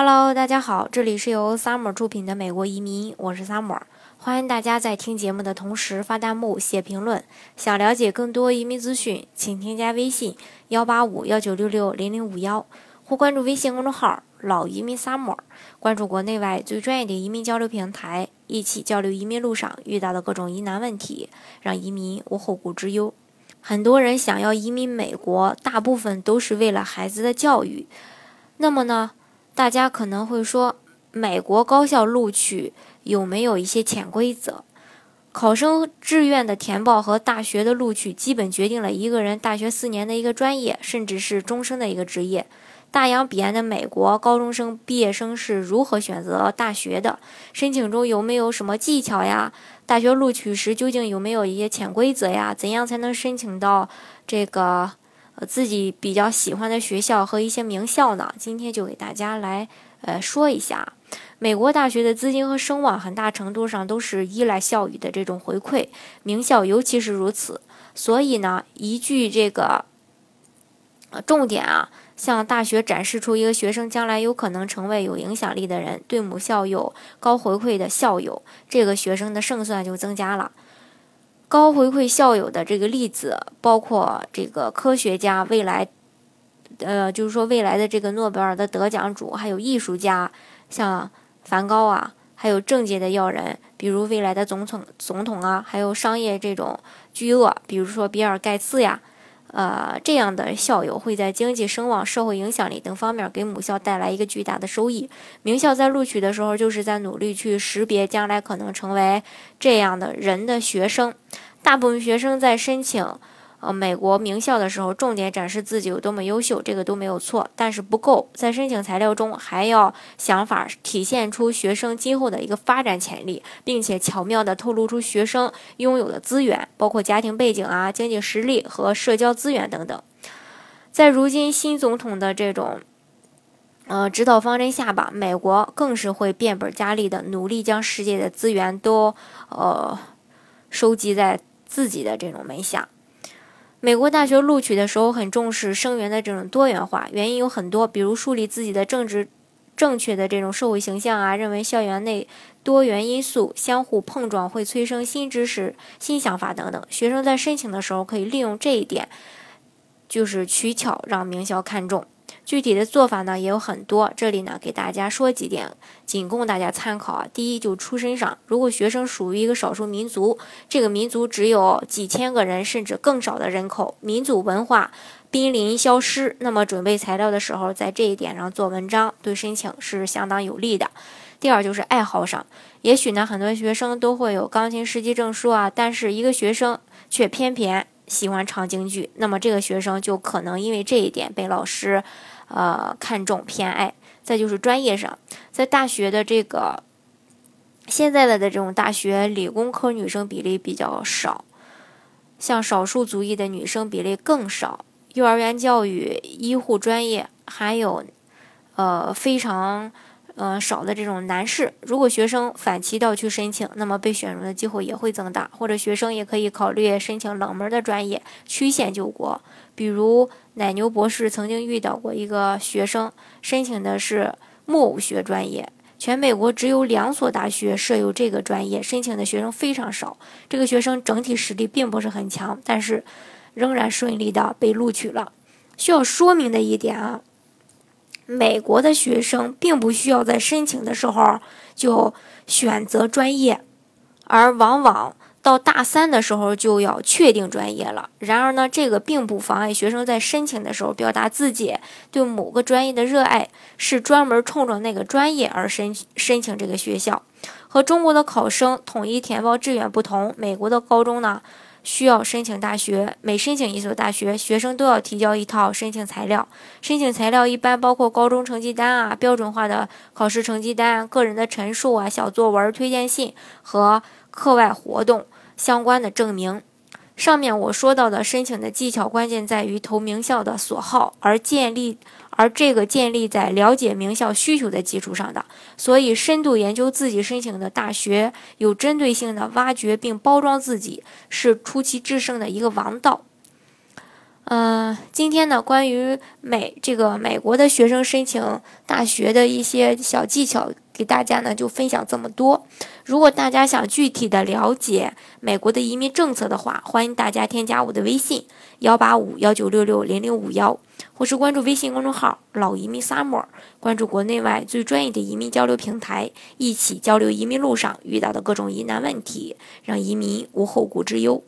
Hello，大家好，这里是由 Summer 出品的美国移民，我是 Summer，欢迎大家在听节目的同时发弹幕、写评论。想了解更多移民资讯，请添加微信幺八五幺九六六零零五幺，或关注微信公众号“老移民 Summer”，关注国内外最专业的移民交流平台，一起交流移民路上遇到的各种疑难问题，让移民无后顾之忧。很多人想要移民美国，大部分都是为了孩子的教育。那么呢？大家可能会说，美国高校录取有没有一些潜规则？考生志愿的填报和大学的录取，基本决定了一个人大学四年的一个专业，甚至是终生的一个职业。大洋彼岸的美国高中生毕业生是如何选择大学的？申请中有没有什么技巧呀？大学录取时究竟有没有一些潜规则呀？怎样才能申请到这个？呃，自己比较喜欢的学校和一些名校呢，今天就给大家来呃说一下。美国大学的资金和声望很大程度上都是依赖校友的这种回馈，名校尤其是如此。所以呢，一句这个重点啊，向大学展示出一个学生将来有可能成为有影响力的人，对母校有高回馈的校友，这个学生的胜算就增加了。高回馈校友的这个例子，包括这个科学家未来，呃，就是说未来的这个诺贝尔的得奖主，还有艺术家，像梵高啊，还有政界的要人，比如未来的总统总统啊，还有商业这种巨鳄，比如说比尔盖茨呀，呃，这样的校友会在经济声望、社会影响力等方面给母校带来一个巨大的收益。名校在录取的时候，就是在努力去识别将来可能成为这样的人的学生。大部分学生在申请呃美国名校的时候，重点展示自己有多么优秀，这个都没有错，但是不够。在申请材料中，还要想法体现出学生今后的一个发展潜力，并且巧妙地透露出学生拥有的资源，包括家庭背景啊、经济实力和社交资源等等。在如今新总统的这种呃指导方针下吧，美国更是会变本加厉的努力将世界的资源都呃收集在。自己的这种门下，美国大学录取的时候很重视生源的这种多元化，原因有很多，比如树立自己的政治正确的这种社会形象啊，认为校园内多元因素相互碰撞会催生新知识、新想法等等。学生在申请的时候可以利用这一点，就是取巧让名校看中。具体的做法呢也有很多，这里呢给大家说几点，仅供大家参考啊。第一，就出身上，如果学生属于一个少数民族，这个民族只有几千个人甚至更少的人口，民族文化濒临消失，那么准备材料的时候，在这一点上做文章，对申请是相当有利的。第二就是爱好上，也许呢很多学生都会有钢琴十级证书啊，但是一个学生却偏偏喜欢唱京剧，那么这个学生就可能因为这一点被老师。呃，看重偏爱，再就是专业上，在大学的这个现在的的这种大学，理工科女生比例比较少，像少数族裔的女生比例更少。幼儿园教育、医护专业，还有呃非常。呃，少的这种男士，如果学生反其道去申请，那么被选中的机会也会增大。或者学生也可以考虑申请冷门的专业，曲线救国。比如奶牛博士曾经遇到过一个学生，申请的是木偶学专业，全美国只有两所大学设有这个专业，申请的学生非常少。这个学生整体实力并不是很强，但是仍然顺利的被录取了。需要说明的一点啊。美国的学生并不需要在申请的时候就选择专业，而往往到大三的时候就要确定专业了。然而呢，这个并不妨碍学生在申请的时候表达自己对某个专业的热爱，是专门冲着那个专业而申申请这个学校。和中国的考生统一填报志愿不同，美国的高中呢？需要申请大学，每申请一所大学，学生都要提交一套申请材料。申请材料一般包括高中成绩单啊、标准化的考试成绩单、个人的陈述啊、小作文、推荐信和课外活动相关的证明。上面我说到的申请的技巧，关键在于投名校的所好，而建立，而这个建立在了解名校需求的基础上的。所以，深度研究自己申请的大学，有针对性的挖掘并包装自己，是出奇制胜的一个王道。嗯，今天呢，关于美这个美国的学生申请大学的一些小技巧，给大家呢就分享这么多。如果大家想具体的了解美国的移民政策的话，欢迎大家添加我的微信幺八五幺九六六零零五幺，或是关注微信公众号“老移民 summer”，关注国内外最专业的移民交流平台，一起交流移民路上遇到的各种疑难问题，让移民无后顾之忧。